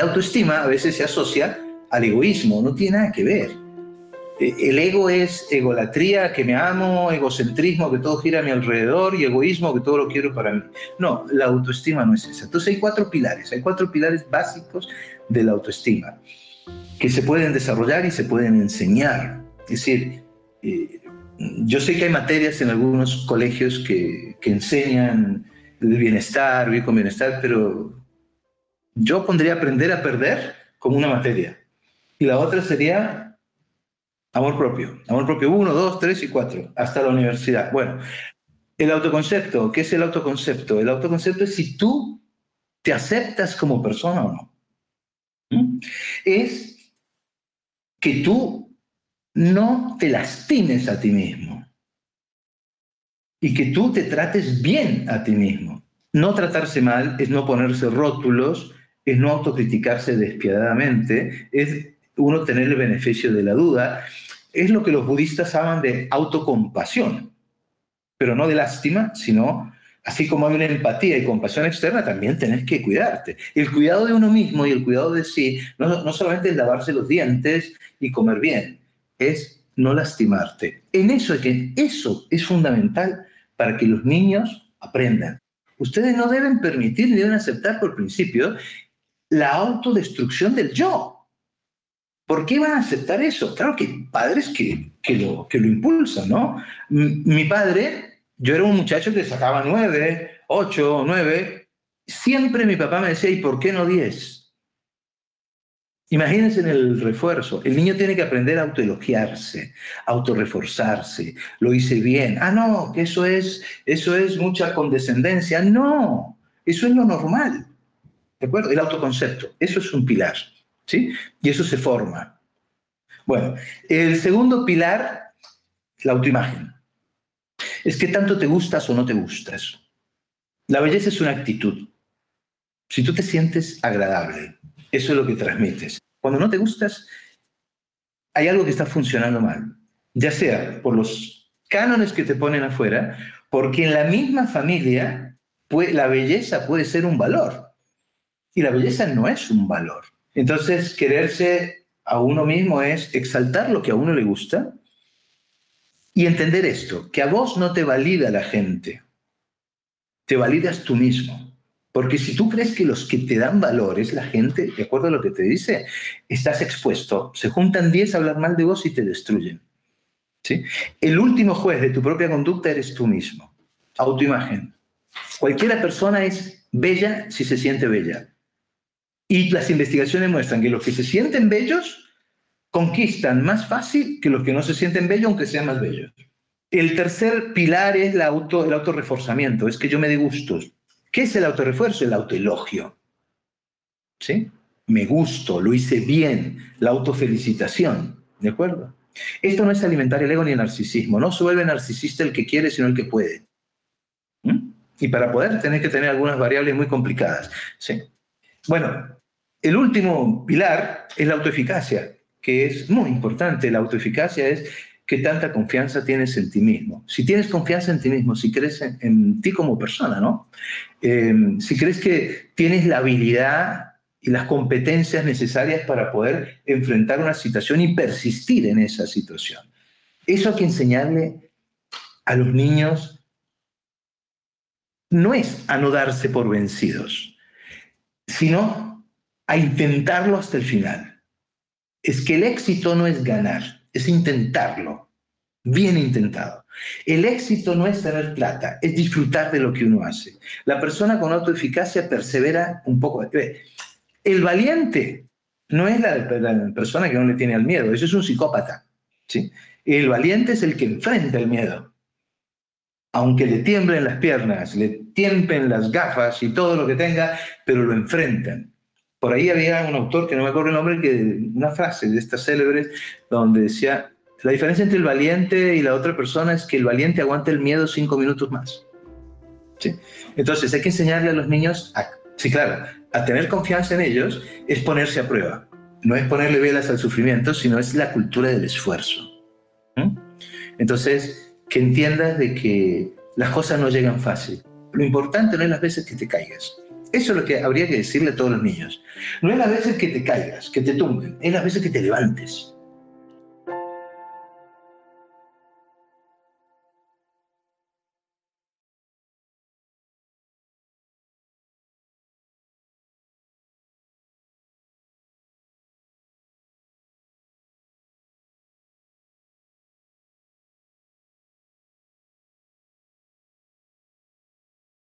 Autoestima a veces se asocia al egoísmo, no tiene nada que ver. E, el ego es egolatría, que me amo, egocentrismo, que todo gira a mi alrededor, y egoísmo, que todo lo quiero para mí. No, la autoestima no es esa. Entonces hay cuatro pilares, hay cuatro pilares básicos de la autoestima que se pueden desarrollar y se pueden enseñar. Es decir, eh, yo sé que hay materias en algunos colegios que, que enseñan el bienestar, vivir con bienestar, pero yo pondría aprender a perder como una materia. Y la otra sería amor propio. Amor propio uno, dos, tres y cuatro, hasta la universidad. Bueno, el autoconcepto, ¿qué es el autoconcepto? El autoconcepto es si tú te aceptas como persona o no. ¿Mm? Es que tú no te lastimes a ti mismo y que tú te trates bien a ti mismo. No tratarse mal es no ponerse rótulos, es no autocriticarse despiadadamente, es uno tener el beneficio de la duda. Es lo que los budistas llaman de autocompasión, pero no de lástima, sino así como hay una empatía y compasión externa, también tenés que cuidarte. El cuidado de uno mismo y el cuidado de sí no, no solamente es lavarse los dientes y comer bien, es no lastimarte. En eso es que eso es fundamental para que los niños aprendan. Ustedes no deben permitir ni deben aceptar por principio la autodestrucción del yo. ¿Por qué van a aceptar eso? Claro que padres que, que, lo, que lo impulsan, ¿no? Mi padre, yo era un muchacho que sacaba nueve, ocho, nueve. Siempre mi papá me decía, ¿y por qué no diez? Imagínense en el refuerzo. El niño tiene que aprender a autoelogiarse, autorreforzarse. Lo hice bien. Ah, no, que eso es, eso es mucha condescendencia. No, eso es lo normal. ¿De acuerdo? El autoconcepto. Eso es un pilar. ¿Sí? Y eso se forma. Bueno, el segundo pilar, la autoimagen. Es que tanto te gustas o no te gustas. La belleza es una actitud. Si tú te sientes agradable, eso es lo que transmites. Cuando no te gustas, hay algo que está funcionando mal. Ya sea por los cánones que te ponen afuera, porque en la misma familia la belleza puede ser un valor. Y la belleza no es un valor. Entonces, quererse a uno mismo es exaltar lo que a uno le gusta y entender esto, que a vos no te valida la gente, te validas tú mismo. Porque si tú crees que los que te dan valor es la gente, de acuerdo a lo que te dice, estás expuesto. Se juntan 10 a hablar mal de vos y te destruyen. ¿sí? El último juez de tu propia conducta eres tú mismo. Autoimagen. Cualquiera persona es bella si se siente bella. Y las investigaciones muestran que los que se sienten bellos conquistan más fácil que los que no se sienten bellos, aunque sean más bellos. El tercer pilar es el auto, el autorreforzamiento, es que yo me dé gustos. ¿Qué es el autorrefuerzo? El autoelogio. ¿Sí? Me gusto, lo hice bien, la autofelicitación. ¿De acuerdo? Esto no es alimentar el ego ni el narcisismo. No se vuelve narcisista el que quiere, sino el que puede. ¿Mm? Y para poder tener que tener algunas variables muy complicadas. ¿sí? Bueno, el último pilar es la autoeficacia, que es muy importante. La autoeficacia es qué tanta confianza tienes en ti mismo. Si tienes confianza en ti mismo, si crees en, ti como persona, ¿no? Eh, si crees que tienes la habilidad y las competencias necesarias para poder enfrentar una situación y persistir en esa situación. Eso hay que enseñarle a los niños no es a no darse por vencidos, sino a intentarlo hasta el final. Es que el éxito no es ganar, es intentarlo. Bien intentado. El éxito no es tener plata, es disfrutar de lo que uno hace. La persona con autoeficacia persevera un poco. El valiente no es la, persona que no le tiene al miedo, eso es un psicópata. ¿sí? El valiente es el que enfrenta el miedo. Aunque le tiemblen las piernas, le tiempen las gafas y todo lo que tenga, pero lo enfrentan. Por ahí había un autor que no me acuerdo el nombre, que una frase de estas célebres, donde decía, la diferencia entre el valiente y la otra persona es que el valiente aguanta el miedo cinco minutos más. ¿Sí? Entonces hay que enseñarle a los niños, a, sí, claro, a tener confianza en ellos es ponerse a prueba. No es ponerle velas al sufrimiento, sino es la cultura del esfuerzo. Entonces, que entiendas de que las cosas no llegan fácil. Lo importante no es las veces que te caigas, Eso es lo que habría que decirle a todos los niños. No es las veces que te caigas, que te tumben, es las veces que te levantes.